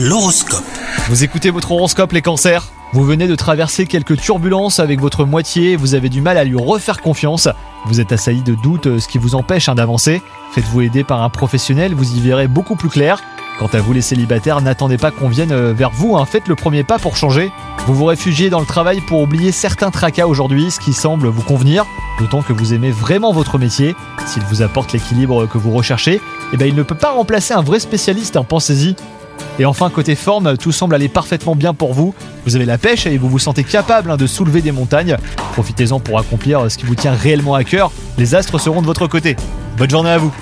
L'horoscope. Vous écoutez votre horoscope les cancers Vous venez de traverser quelques turbulences avec votre moitié, vous avez du mal à lui refaire confiance, vous êtes assailli de doutes, ce qui vous empêche hein, d'avancer. Faites-vous aider par un professionnel, vous y verrez beaucoup plus clair. Quant à vous les célibataires, n'attendez pas qu'on vienne euh, vers vous, hein, faites le premier pas pour changer. Vous vous réfugiez dans le travail pour oublier certains tracas aujourd'hui, ce qui semble vous convenir, d'autant que vous aimez vraiment votre métier. S'il vous apporte l'équilibre que vous recherchez, eh ben, il ne peut pas remplacer un vrai spécialiste, hein, pensez-y. Et enfin, côté forme, tout semble aller parfaitement bien pour vous. Vous avez la pêche et vous vous sentez capable hein, de soulever des montagnes. Profitez-en pour accomplir ce qui vous tient réellement à cœur. Les astres seront de votre côté. Bonne journée à vous